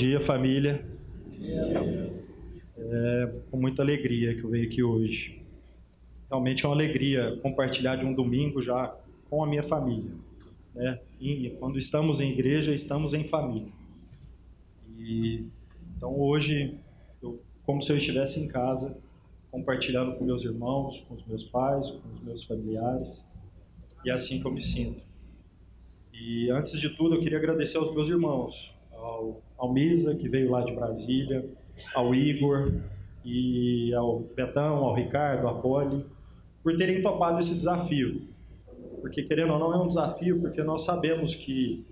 dia, família. É com muita alegria que eu venho aqui hoje. Realmente é uma alegria compartilhar de um domingo já com a minha família. Né? E quando estamos em igreja, estamos em família. E, então hoje, eu, como se eu estivesse em casa, compartilhando com meus irmãos, com os meus pais, com os meus familiares. E é assim que eu me sinto. E antes de tudo, eu queria agradecer aos meus irmãos, ao, ao Misa, que veio lá de Brasília, ao Igor, e ao Betão, ao Ricardo, à Poli, por terem topado esse desafio. Porque, querendo ou não, é um desafio, porque nós sabemos que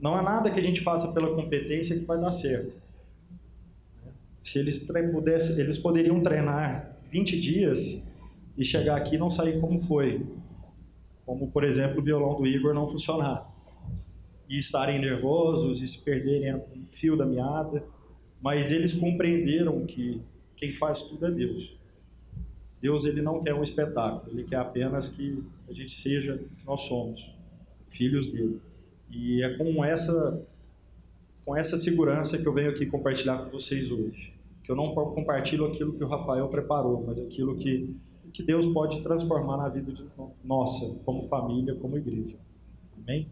não há nada que a gente faça pela competência que vai dar certo. Se eles pudessem, eles poderiam treinar 20 dias e chegar aqui e não sair como foi. Como, por exemplo, o violão do Igor não funcionar e estarem nervosos e se perderem o fio da meada, mas eles compreenderam que quem faz tudo é Deus. Deus ele não quer um espetáculo, ele quer apenas que a gente seja que nós somos, filhos dele. E é com essa com essa segurança que eu venho aqui compartilhar com vocês hoje. Que eu não compartilho aquilo que o Rafael preparou, mas aquilo que que Deus pode transformar na vida de nossa, como família, como igreja. Amém?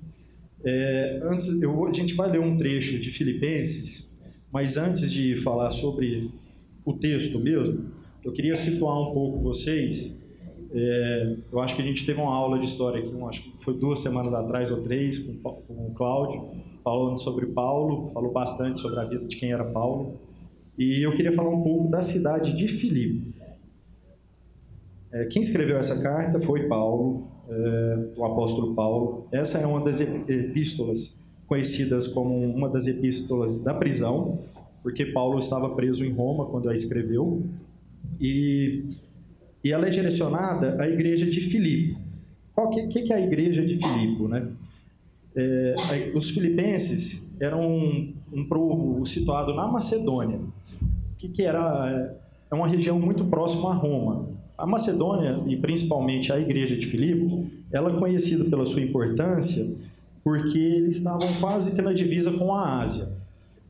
É, antes, eu, a gente vai ler um trecho de Filipenses, mas antes de falar sobre o texto mesmo, eu queria situar um pouco vocês. É, eu acho que a gente teve uma aula de história aqui, acho que foi duas semanas atrás ou três, com, com o Cláudio, falando sobre Paulo, falou bastante sobre a vida de quem era Paulo. E eu queria falar um pouco da cidade de Filipe. É, quem escreveu essa carta foi Paulo, é, o apóstolo Paulo. Essa é uma das epístolas conhecidas como uma das epístolas da prisão, porque Paulo estava preso em Roma quando a escreveu. E, e ela é direcionada à igreja de Filipe. O que, que, é a igreja de Filipe? Né? É, os filipenses eram um, um povo situado na Macedônia, que, que era é uma região muito próxima a Roma. A Macedônia, e principalmente a igreja de Filipe, ela é conhecida pela sua importância porque eles estavam quase que na divisa com a Ásia.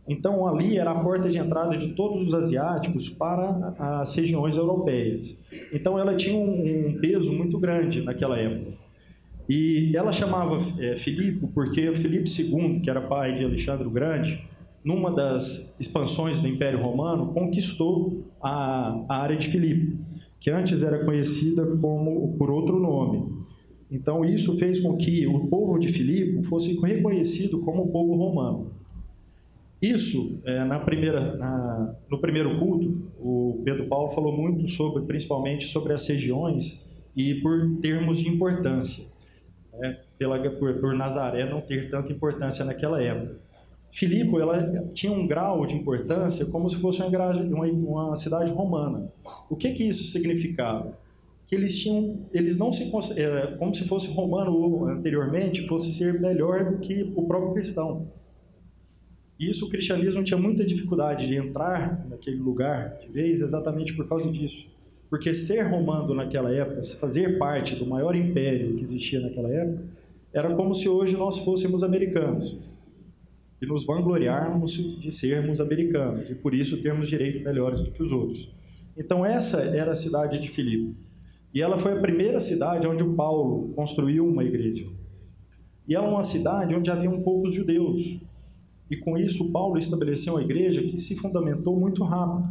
Então ali era a porta de entrada de todos os asiáticos para as regiões europeias. Então ela tinha um, peso muito grande naquela época. E ela chamava é, Filipe porque Filipe II, que era pai de Alexandre o Grande, numa das expansões do Império Romano, conquistou a, a área de Filipe que antes era conhecida como por outro nome. Então isso fez com que o povo de Filipe fosse reconhecido como o povo romano. Isso, é, na primeira, na, no primeiro culto, o Pedro Paulo falou muito sobre, principalmente sobre as regiões e por termos de importância, né, pela, por, por Nazaré não ter tanta importância naquela época. Filipe ela tinha um grau de importância como se fosse uma, uma, uma cidade romana. O que que isso significava? Que eles tinham, eles não se é, como se fosse romano anteriormente, fosse ser melhor do que o próprio cristão. Isso o cristianismo tinha muita dificuldade de entrar naquele lugar de vez exatamente por causa disso. Porque ser romano naquela época, fazer parte do maior império que existia naquela época, era como se hoje nós fôssemos americanos e nos vangloriarmos de sermos americanos e por isso termos direitos melhores do que os outros. Então essa era a cidade de Filipe. E ela foi a primeira cidade onde o Paulo construiu uma igreja. E ela é uma cidade onde havia poucos judeus. E com isso Paulo estabeleceu uma igreja que se fundamentou muito rápido.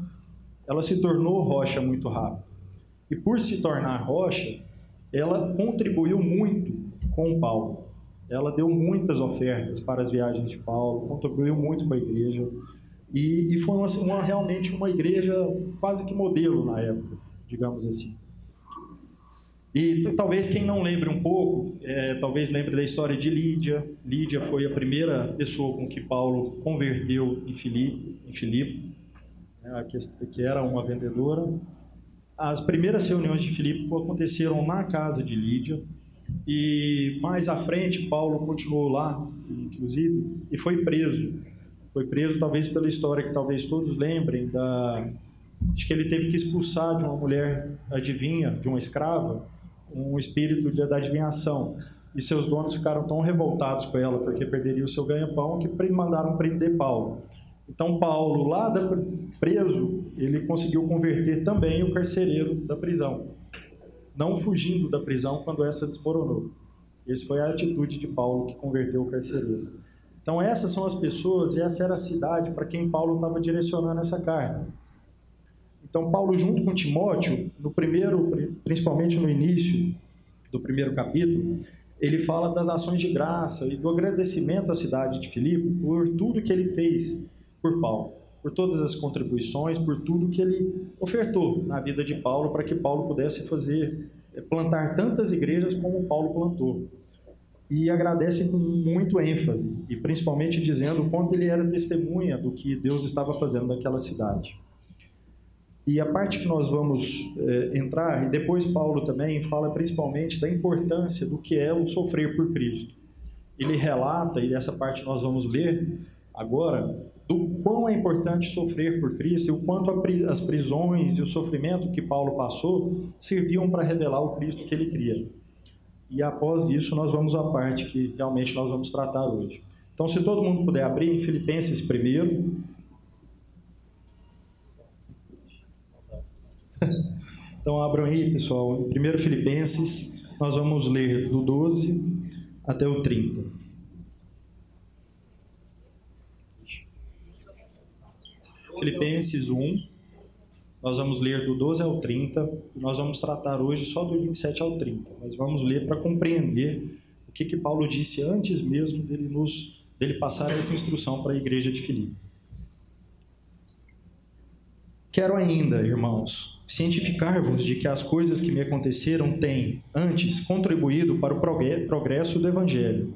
Ela se tornou rocha muito rápido. E por se tornar rocha, ela contribuiu muito com Paulo. Ela deu muitas ofertas para as viagens de Paulo, contribuiu muito com a igreja e, e foi uma, uma, realmente uma igreja quase que modelo na época, digamos assim. E talvez quem não lembre um pouco, é, talvez lembre da história de Lídia. Lídia foi a primeira pessoa com que Paulo converteu em Filipe, em Filipe né, que, era uma vendedora. As primeiras reuniões de Filipe aconteceram na casa de Lídia, e mais à frente, Paulo continuou lá, inclusive, e foi preso. Foi preso, talvez pela história que talvez todos lembrem, da, de que ele teve que expulsar de uma mulher adivinha, de uma escrava, um espírito da adivinhação. E seus donos ficaram tão revoltados com ela, porque perderia o seu ganha-pão, que mandaram prender Paulo. Então Paulo, lá da, preso, ele conseguiu converter também o carcereiro da prisão, não fugindo da prisão quando essa desmoronou. Essa foi a atitude de Paulo que converteu o carcereiro. Então essas são as pessoas e essa era a cidade para quem Paulo estava direcionando essa carta. Então Paulo junto com Timóteo, no primeiro, principalmente no início do primeiro capítulo, ele fala das ações de graça e do agradecimento à cidade de Filipe por tudo que ele fez por Paulo, por todas as contribuições, por tudo que ele ofertou na vida de Paulo para que Paulo pudesse fazer eh, plantar tantas igrejas como Paulo plantou. E agradece com muito ênfase, e principalmente dizendo o quanto ele era testemunha do que Deus estava fazendo naquela cidade. E a parte que nós vamos é, entrar, e depois Paulo também fala principalmente da importância do que é o sofrer por Cristo. Ele relata, e essa parte nós vamos ler agora, do quão é importante sofrer por Cristo e o quanto as prisões e o sofrimento que Paulo passou serviam para revelar o Cristo que ele cria. E após isso, nós vamos à parte que realmente nós vamos tratar hoje. Então, se todo mundo puder abrir em Filipenses primeiro, Então abram aí, pessoal, 1 Filipenses, nós vamos ler do 12 até o 30. Filipenses 1, nós vamos ler do 12 ao 30, e nós vamos tratar hoje só do 27 ao 30, mas vamos ler para compreender o que, que Paulo disse antes mesmo dele, nos, dele passar essa instrução para a igreja de Filipe. Quero ainda, irmãos, cientificar-vos de que as coisas que me aconteceram têm, antes, contribuído para o progresso do Evangelho,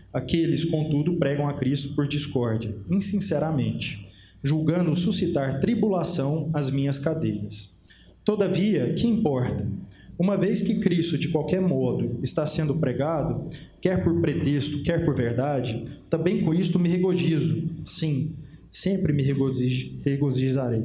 aqueles, contudo, pregam a Cristo por discórdia, insinceramente, julgando suscitar tribulação às minhas cadeias. Todavia, que importa? Uma vez que Cristo, de qualquer modo, está sendo pregado, quer por pretexto, quer por verdade, também com isto me regozijo. Sim, sempre me regozijarei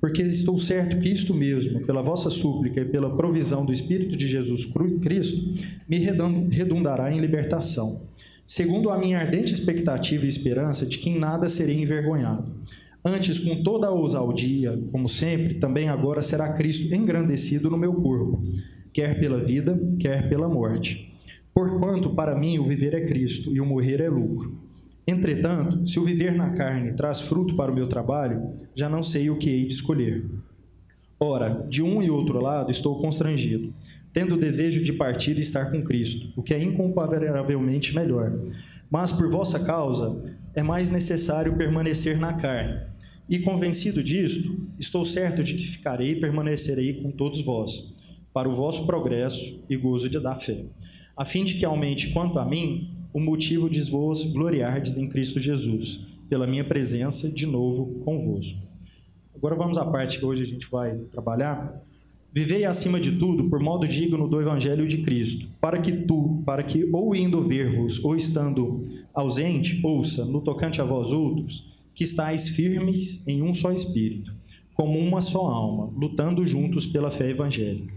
porque estou certo que isto mesmo, pela vossa súplica e pela provisão do Espírito de Jesus Cristo, me redundará em libertação, segundo a minha ardente expectativa e esperança de que em nada serei envergonhado. Antes, com toda a ousadia, como sempre, também agora será Cristo engrandecido no meu corpo, quer pela vida, quer pela morte. Porquanto para mim o viver é Cristo e o morrer é lucro. Entretanto, se o viver na carne traz fruto para o meu trabalho, já não sei o que hei de escolher. Ora, de um e outro lado estou constrangido, tendo o desejo de partir e estar com Cristo, o que é incomparavelmente melhor. Mas por vossa causa é mais necessário permanecer na carne. E convencido disto, estou certo de que ficarei e permanecerei com todos vós, para o vosso progresso e gozo de da fé, a fim de que aumente quanto a mim o motivo de vos gloriardes em Cristo Jesus, pela minha presença de novo convosco. Agora vamos à parte que hoje a gente vai trabalhar. Vivei acima de tudo por modo digno do evangelho de Cristo, para que tu, para que ou indo ver-vos ou estando ausente, ouça no tocante a vós outros, que estáis firmes em um só espírito, como uma só alma, lutando juntos pela fé evangélica,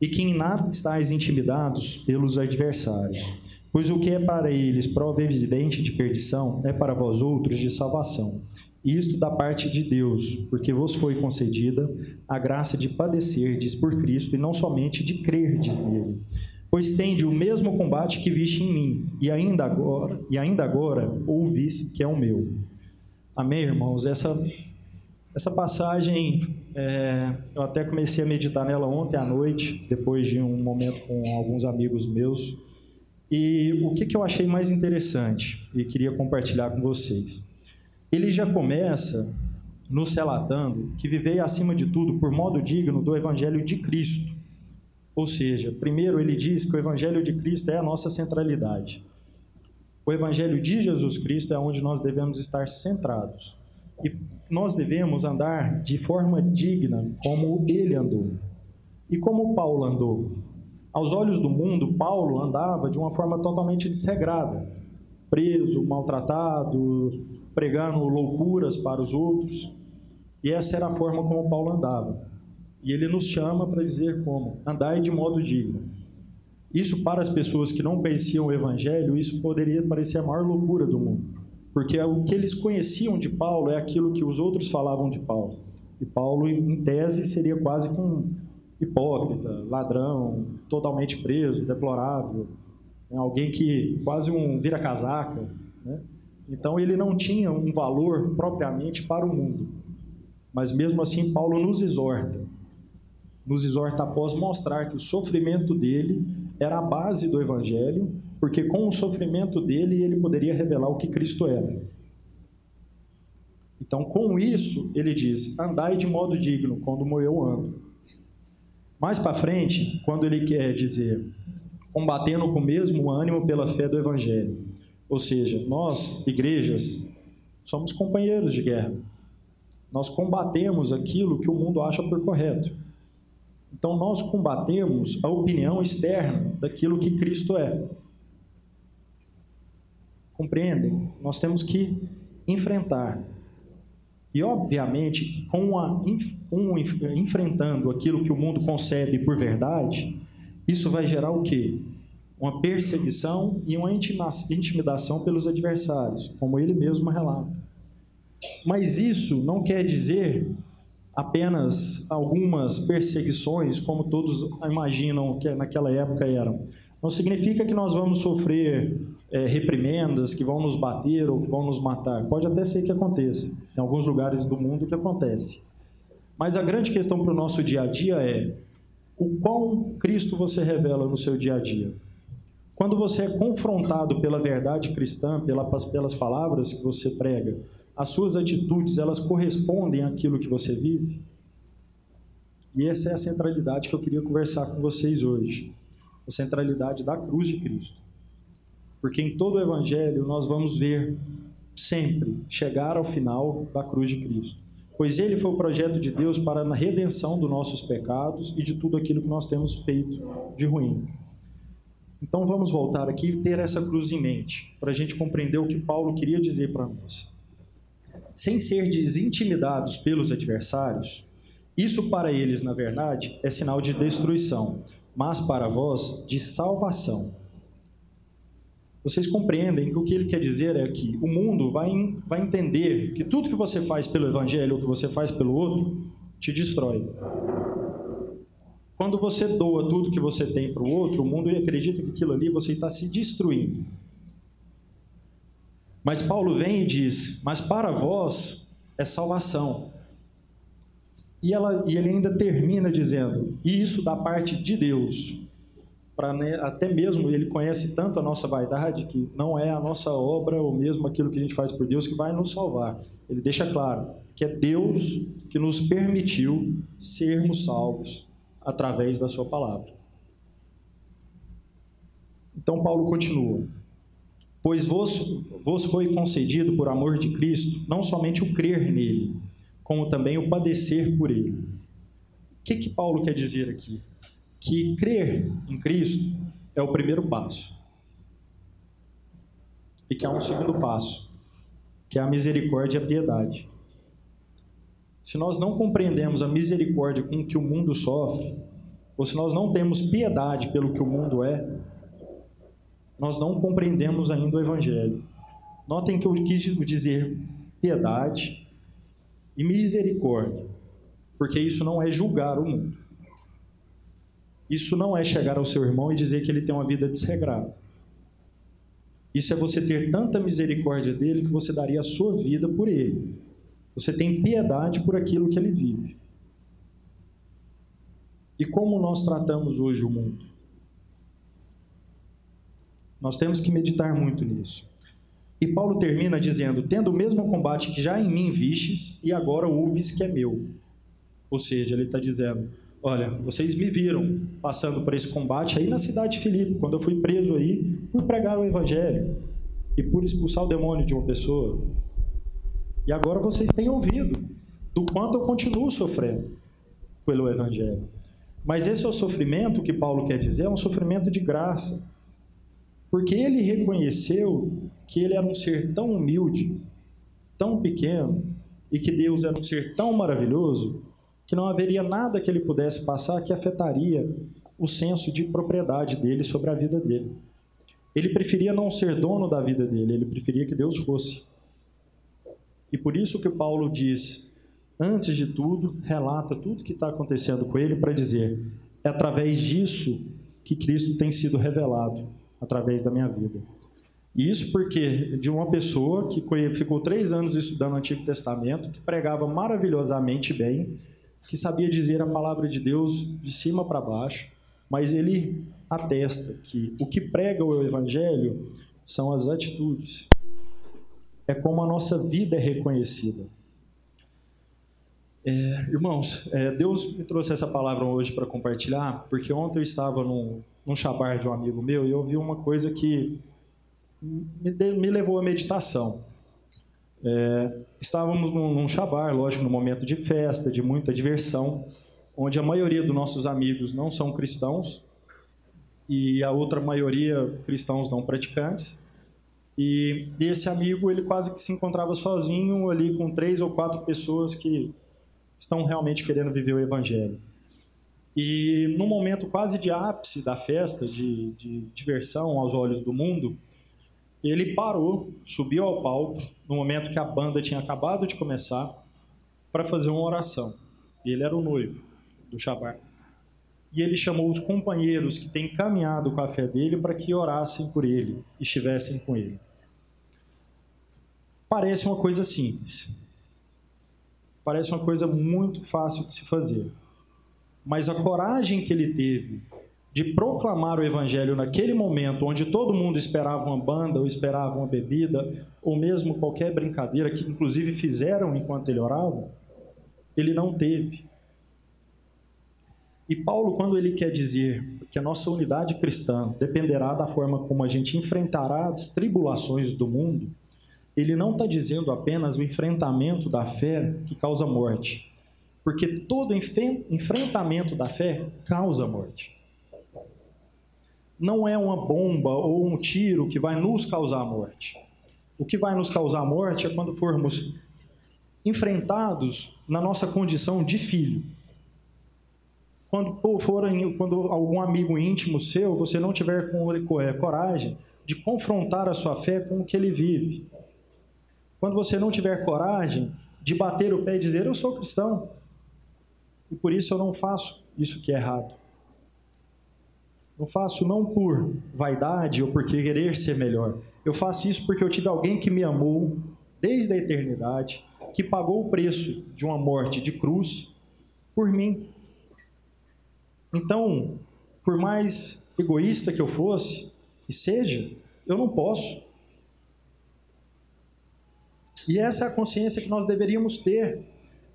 e que em nada estáis intimidados pelos adversários Pois o que é para eles prova evidente de perdição é para vós outros de salvação. Isto da parte de Deus, porque vos foi concedida a graça de padecerdes por Cristo e não somente de crerdes nele. Pois tende o mesmo combate que viste em mim, e ainda agora, e ainda agora ouvis que é o meu. Amém, irmãos? Essa, essa passagem, é, eu até comecei a meditar nela ontem à noite, depois de um momento com alguns amigos meus. E o que, que eu achei mais interessante e queria compartilhar com vocês? Ele já começa nos relatando que vivei acima de tudo por modo digno do Evangelho de Cristo. Ou seja, primeiro ele diz que o Evangelho de Cristo é a nossa centralidade. O Evangelho de Jesus Cristo é onde nós devemos estar centrados. E nós devemos andar de forma digna como ele andou. E como Paulo andou? Aos olhos do mundo, Paulo andava de uma forma totalmente desregrada, preso, maltratado, pregando loucuras para os outros. E essa era a forma como Paulo andava. E ele nos chama para dizer como: andai de modo digno. Isso para as pessoas que não conheciam o evangelho, isso poderia parecer a maior loucura do mundo. Porque o que eles conheciam de Paulo é aquilo que os outros falavam de Paulo. E Paulo, em tese, seria quase com hipócrita, ladrão, totalmente preso, deplorável, né? alguém que quase um vira-casaca. Né? Então ele não tinha um valor propriamente para o mundo. Mas mesmo assim, Paulo nos exorta. Nos exorta após mostrar que o sofrimento dele era a base do evangelho, porque com o sofrimento dele ele poderia revelar o que Cristo era. Então, com isso, ele diz: andai de modo digno, como eu ando. Mais para frente, quando ele quer dizer combatendo com o mesmo ânimo pela fé do Evangelho. Ou seja, nós, igrejas, somos companheiros de guerra. Nós combatemos aquilo que o mundo acha por correto. Então, nós combatemos a opinião externa daquilo que Cristo é. Compreendem? Nós temos que enfrentar e, obviamente, com a, um enfrentando aquilo que o mundo concebe por verdade, isso vai gerar o quê? Uma perseguição e uma intimidação pelos adversários, como ele mesmo relata. Mas isso não quer dizer apenas algumas perseguições, como todos imaginam que naquela época eram. Não significa que nós vamos sofrer é, reprimendas, que vão nos bater ou que vão nos matar. Pode até ser que aconteça, em alguns lugares do mundo que acontece. Mas a grande questão para o nosso dia a dia é o quão Cristo você revela no seu dia a dia. Quando você é confrontado pela verdade cristã, pelas, pelas palavras que você prega, as suas atitudes, elas correspondem àquilo que você vive? E essa é a centralidade que eu queria conversar com vocês hoje. A centralidade da cruz de Cristo. Porque em todo o Evangelho nós vamos ver sempre chegar ao final da cruz de Cristo. Pois ele foi o projeto de Deus para a redenção dos nossos pecados e de tudo aquilo que nós temos feito de ruim. Então vamos voltar aqui e ter essa cruz em mente, para a gente compreender o que Paulo queria dizer para nós. Sem ser desintimidados pelos adversários, isso para eles, na verdade, é sinal de destruição, mas para vós, de salvação vocês compreendem que o que ele quer dizer é que o mundo vai, vai entender que tudo que você faz pelo evangelho ou que você faz pelo outro te destrói. Quando você doa tudo que você tem para o outro, o mundo acredita que aquilo ali você está se destruindo. Mas Paulo vem e diz: Mas para vós é salvação. E, ela, e ele ainda termina dizendo: E isso da parte de Deus para né, até mesmo ele conhece tanto a nossa vaidade que não é a nossa obra ou mesmo aquilo que a gente faz por Deus que vai nos salvar. Ele deixa claro que é Deus que nos permitiu sermos salvos através da sua palavra. Então Paulo continua: Pois vos, vos foi concedido por amor de Cristo não somente o crer nele, como também o padecer por ele. O que, que Paulo quer dizer aqui? que crer em Cristo é o primeiro passo. E que há um segundo passo, que é a misericórdia e a piedade. Se nós não compreendemos a misericórdia com que o mundo sofre, ou se nós não temos piedade pelo que o mundo é, nós não compreendemos ainda o Evangelho. Notem que eu quis dizer piedade e misericórdia, porque isso não é julgar o mundo. Isso não é chegar ao seu irmão e dizer que ele tem uma vida desregrada. Isso é você ter tanta misericórdia dele que você daria a sua vida por ele. Você tem piedade por aquilo que ele vive. E como nós tratamos hoje o mundo? Nós temos que meditar muito nisso. E Paulo termina dizendo: Tendo o mesmo combate que já em mim vistes, e agora ouves que é meu. Ou seja, ele está dizendo: Olha, vocês me viram passando por esse combate aí na cidade de Filipe, quando eu fui preso aí por pregar o evangelho e por expulsar o demônio de uma pessoa. E agora vocês têm ouvido do quanto eu continuo sofrendo pelo Evangelho. Mas esse é o sofrimento que Paulo quer dizer, é um sofrimento de graça. Porque ele reconheceu que ele era um ser tão humilde, tão pequeno, e que Deus era um ser tão maravilhoso, que não haveria nada que ele pudesse passar que afetaria o senso de propriedade dele sobre a vida dele. Ele preferia não ser dono da vida dele, ele preferia que Deus fosse. E por isso que Paulo diz, antes de tudo, relata tudo que está acontecendo com ele para dizer: é através disso que Cristo tem sido revelado, através da minha vida. Isso porque de uma pessoa que ficou três anos estudando o Antigo Testamento, que pregava maravilhosamente bem, que sabia dizer a palavra de Deus de cima para baixo, mas ele atesta que o que prega o Evangelho são as atitudes. É como a nossa vida é reconhecida. É, irmãos, é, Deus me trouxe essa palavra hoje para compartilhar, porque ontem eu estava num, num chabar de um amigo meu e eu vi uma coisa que me, me levou à meditação. É, estávamos num, num chabar, lógico, num momento de festa, de muita diversão, onde a maioria dos nossos amigos não são cristãos e a outra maioria cristãos não praticantes. E esse amigo, ele quase que se encontrava sozinho ali com três ou quatro pessoas que estão realmente querendo viver o evangelho. E num momento quase de ápice da festa, de, de diversão aos olhos do mundo, ele parou, subiu ao palco, no momento que a banda tinha acabado de começar, para fazer uma oração. E ele era o noivo do Shabar. E ele chamou os companheiros que têm caminhado com a fé dele para que orassem por ele, estivessem com ele. Parece uma coisa simples. Parece uma coisa muito fácil de se fazer. Mas a coragem que ele teve de proclamar o evangelho naquele momento, onde todo mundo esperava uma banda, ou esperava uma bebida, ou mesmo qualquer brincadeira que inclusive fizeram enquanto ele orava, ele não teve. E Paulo, quando ele quer dizer que a nossa unidade cristã dependerá da forma como a gente enfrentará as tribulações do mundo, ele não está dizendo apenas o enfrentamento da fé que causa morte, porque todo enfrentamento da fé causa morte não é uma bomba ou um tiro que vai nos causar morte. O que vai nos causar morte é quando formos enfrentados na nossa condição de filho. Quando for quando algum amigo íntimo seu, você não tiver é, coragem de confrontar a sua fé com o que ele vive. Quando você não tiver coragem de bater o pé e dizer eu sou cristão e por isso eu não faço isso que é errado. Eu faço não por vaidade ou por querer ser melhor. Eu faço isso porque eu tive alguém que me amou desde a eternidade, que pagou o preço de uma morte de cruz por mim. Então, por mais egoísta que eu fosse, e seja, eu não posso. E essa é a consciência que nós deveríamos ter.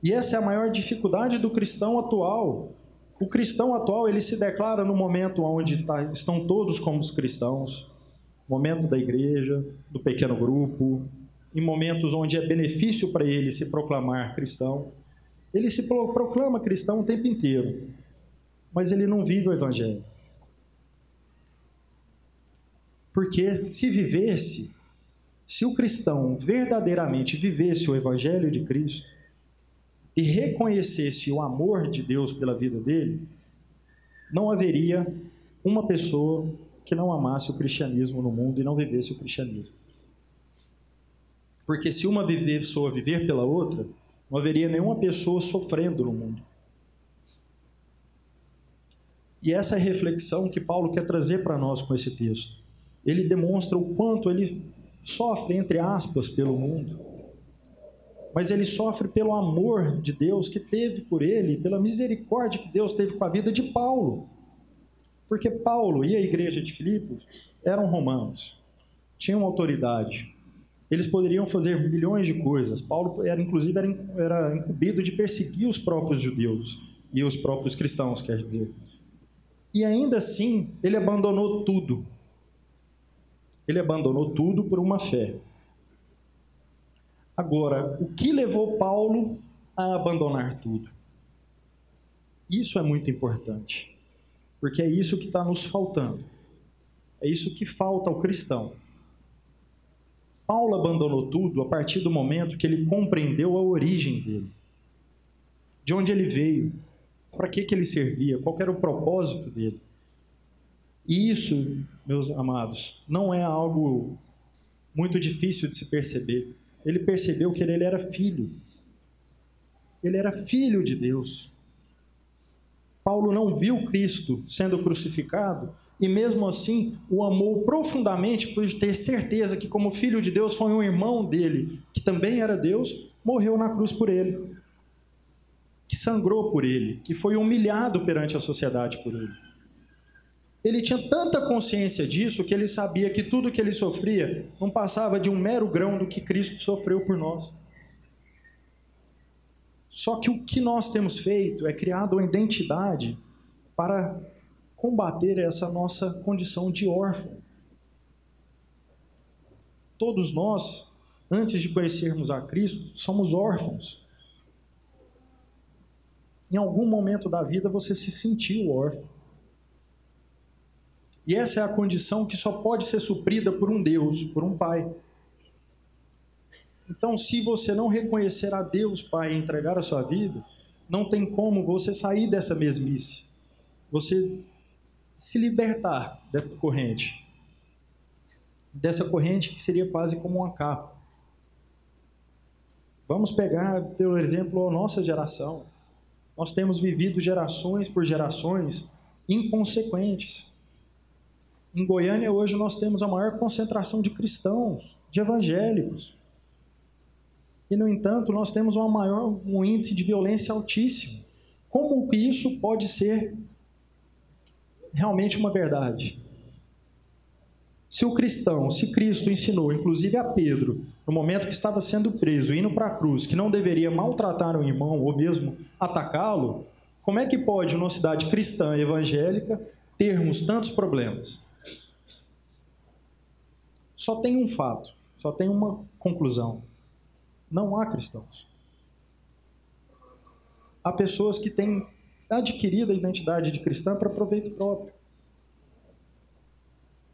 E essa é a maior dificuldade do cristão atual. O cristão atual ele se declara no momento onde tá, estão todos como os cristãos, momento da igreja, do pequeno grupo, em momentos onde é benefício para ele se proclamar cristão. Ele se proclama cristão o tempo inteiro, mas ele não vive o evangelho. Porque se vivesse, se o cristão verdadeiramente vivesse o evangelho de Cristo, e reconhecesse o amor de Deus pela vida dele, não haveria uma pessoa que não amasse o cristianismo no mundo e não vivesse o cristianismo. Porque se uma pessoa viver pela outra, não haveria nenhuma pessoa sofrendo no mundo. E essa é a reflexão que Paulo quer trazer para nós com esse texto. Ele demonstra o quanto ele sofre, entre aspas, pelo mundo mas ele sofre pelo amor de Deus que teve por ele, pela misericórdia que Deus teve com a vida de Paulo. Porque Paulo e a igreja de Filipos eram romanos, tinham autoridade, eles poderiam fazer milhões de coisas. Paulo era inclusive era, incumbido de perseguir os próprios judeus e os próprios cristãos, quer dizer. E ainda assim, ele abandonou tudo. Ele abandonou tudo por uma fé. Agora, o que levou Paulo a abandonar tudo? Isso é muito importante, porque é isso que está nos faltando. É isso que falta ao cristão. Paulo abandonou tudo a partir do momento que ele compreendeu a origem dele, de onde ele veio, para que, que ele servia, qual era o propósito dele. E isso, meus amados, não é algo muito difícil de se perceber. Ele percebeu que ele era filho. Ele era filho de Deus. Paulo não viu Cristo sendo crucificado e mesmo assim o amou profundamente por ter certeza que como filho de Deus foi um irmão dele, que também era Deus, morreu na cruz por ele. Que sangrou por ele, que foi humilhado perante a sociedade por ele. Ele tinha tanta consciência disso que ele sabia que tudo que ele sofria não passava de um mero grão do que Cristo sofreu por nós. Só que o que nós temos feito é criado uma identidade para combater essa nossa condição de órfão. Todos nós, antes de conhecermos a Cristo, somos órfãos. Em algum momento da vida você se sentiu órfão. E essa é a condição que só pode ser suprida por um Deus, por um Pai. Então, se você não reconhecer a Deus Pai e entregar a sua vida, não tem como você sair dessa mesmice. Você se libertar dessa corrente. Dessa corrente que seria quase como uma capa. Vamos pegar, pelo exemplo, a nossa geração. Nós temos vivido gerações por gerações inconsequentes. Em Goiânia, hoje, nós temos a maior concentração de cristãos, de evangélicos. E, no entanto, nós temos uma maior, um índice de violência altíssimo. Como que isso pode ser realmente uma verdade? Se o cristão, se Cristo ensinou, inclusive a Pedro, no momento que estava sendo preso, indo para a cruz, que não deveria maltratar o irmão ou mesmo atacá-lo, como é que pode, numa cidade cristã evangélica, termos tantos problemas? Só tem um fato, só tem uma conclusão. Não há cristãos. Há pessoas que têm adquirido a identidade de cristã para proveito próprio.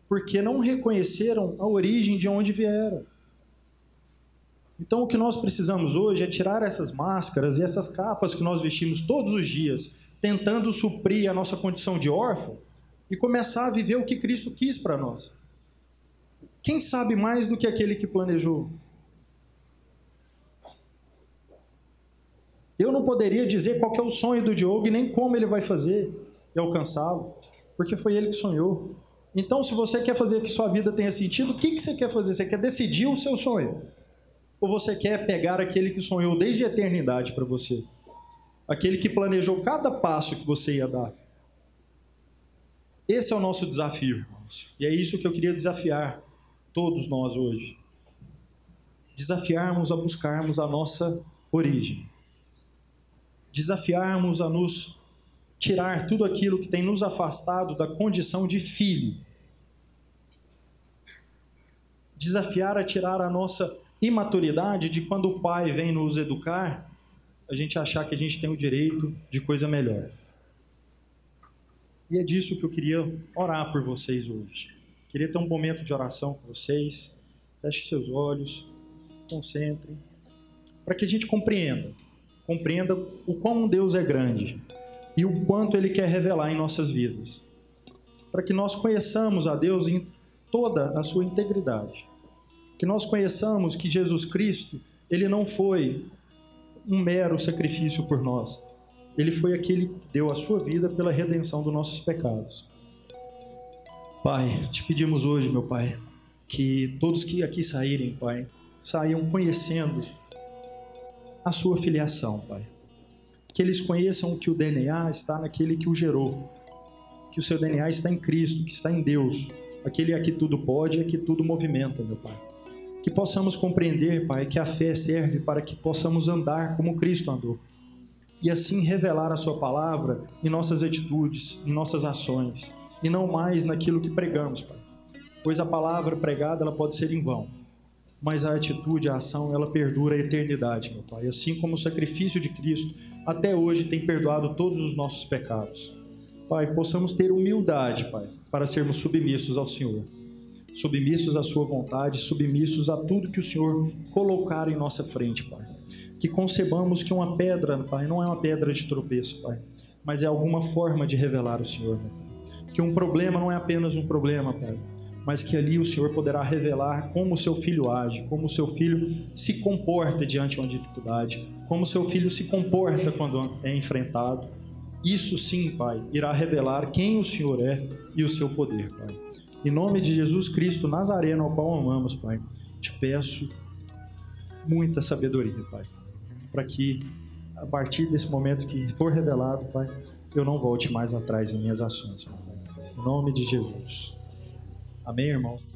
Porque não reconheceram a origem de onde vieram. Então, o que nós precisamos hoje é tirar essas máscaras e essas capas que nós vestimos todos os dias, tentando suprir a nossa condição de órfão, e começar a viver o que Cristo quis para nós. Quem sabe mais do que aquele que planejou? Eu não poderia dizer qual é o sonho do Diogo e nem como ele vai fazer e alcançá-lo, porque foi ele que sonhou. Então, se você quer fazer que sua vida tenha sentido, o que, que você quer fazer? Você quer decidir o seu sonho? Ou você quer pegar aquele que sonhou desde a eternidade para você? Aquele que planejou cada passo que você ia dar? Esse é o nosso desafio, irmãos. E é isso que eu queria desafiar todos nós hoje, desafiarmos a buscarmos a nossa origem, desafiarmos a nos tirar tudo aquilo que tem nos afastado da condição de filho, desafiar a tirar a nossa imaturidade de quando o pai vem nos educar, a gente achar que a gente tem o direito de coisa melhor. E é disso que eu queria orar por vocês hoje. Queria ter um momento de oração com vocês. Feche seus olhos, concentre, para que a gente compreenda, compreenda o quão Deus é grande e o quanto Ele quer revelar em nossas vidas, para que nós conheçamos a Deus em toda a sua integridade, que nós conheçamos que Jesus Cristo ele não foi um mero sacrifício por nós, ele foi aquele que deu a sua vida pela redenção dos nossos pecados. Pai, te pedimos hoje, meu Pai, que todos que aqui saírem, Pai, saiam conhecendo a sua filiação, Pai. Que eles conheçam que o DNA está naquele que o gerou, que o seu DNA está em Cristo, que está em Deus, aquele a que tudo pode e a que tudo movimenta, meu Pai. Que possamos compreender, Pai, que a fé serve para que possamos andar como Cristo andou e assim revelar a Sua palavra em nossas atitudes, em nossas ações e não mais naquilo que pregamos, Pai. Pois a palavra pregada ela pode ser em vão. mas a atitude, a ação, ela perdura a eternidade, meu Pai. Assim como o sacrifício de Cristo até hoje tem perdoado todos os nossos pecados. Pai, possamos ter humildade, Pai, para sermos submissos ao Senhor. Submissos à Sua vontade, submissos a tudo que o Senhor colocar em nossa frente, Pai. Que concebamos que uma pedra, Pai, não é uma pedra de tropeço, Pai, mas é alguma forma de revelar o Senhor, meu Pai. Que um problema não é apenas um problema, Pai, mas que ali o Senhor poderá revelar como o seu filho age, como o seu filho se comporta diante de uma dificuldade, como o seu filho se comporta quando é enfrentado. Isso sim, Pai, irá revelar quem o Senhor é e o seu poder, Pai. Em nome de Jesus Cristo Nazareno, ao qual amamos, Pai, te peço muita sabedoria, Pai, para que a partir desse momento que for revelado, Pai, eu não volte mais atrás em minhas ações, Pai. Nome de Jesus. Amém, irmãos?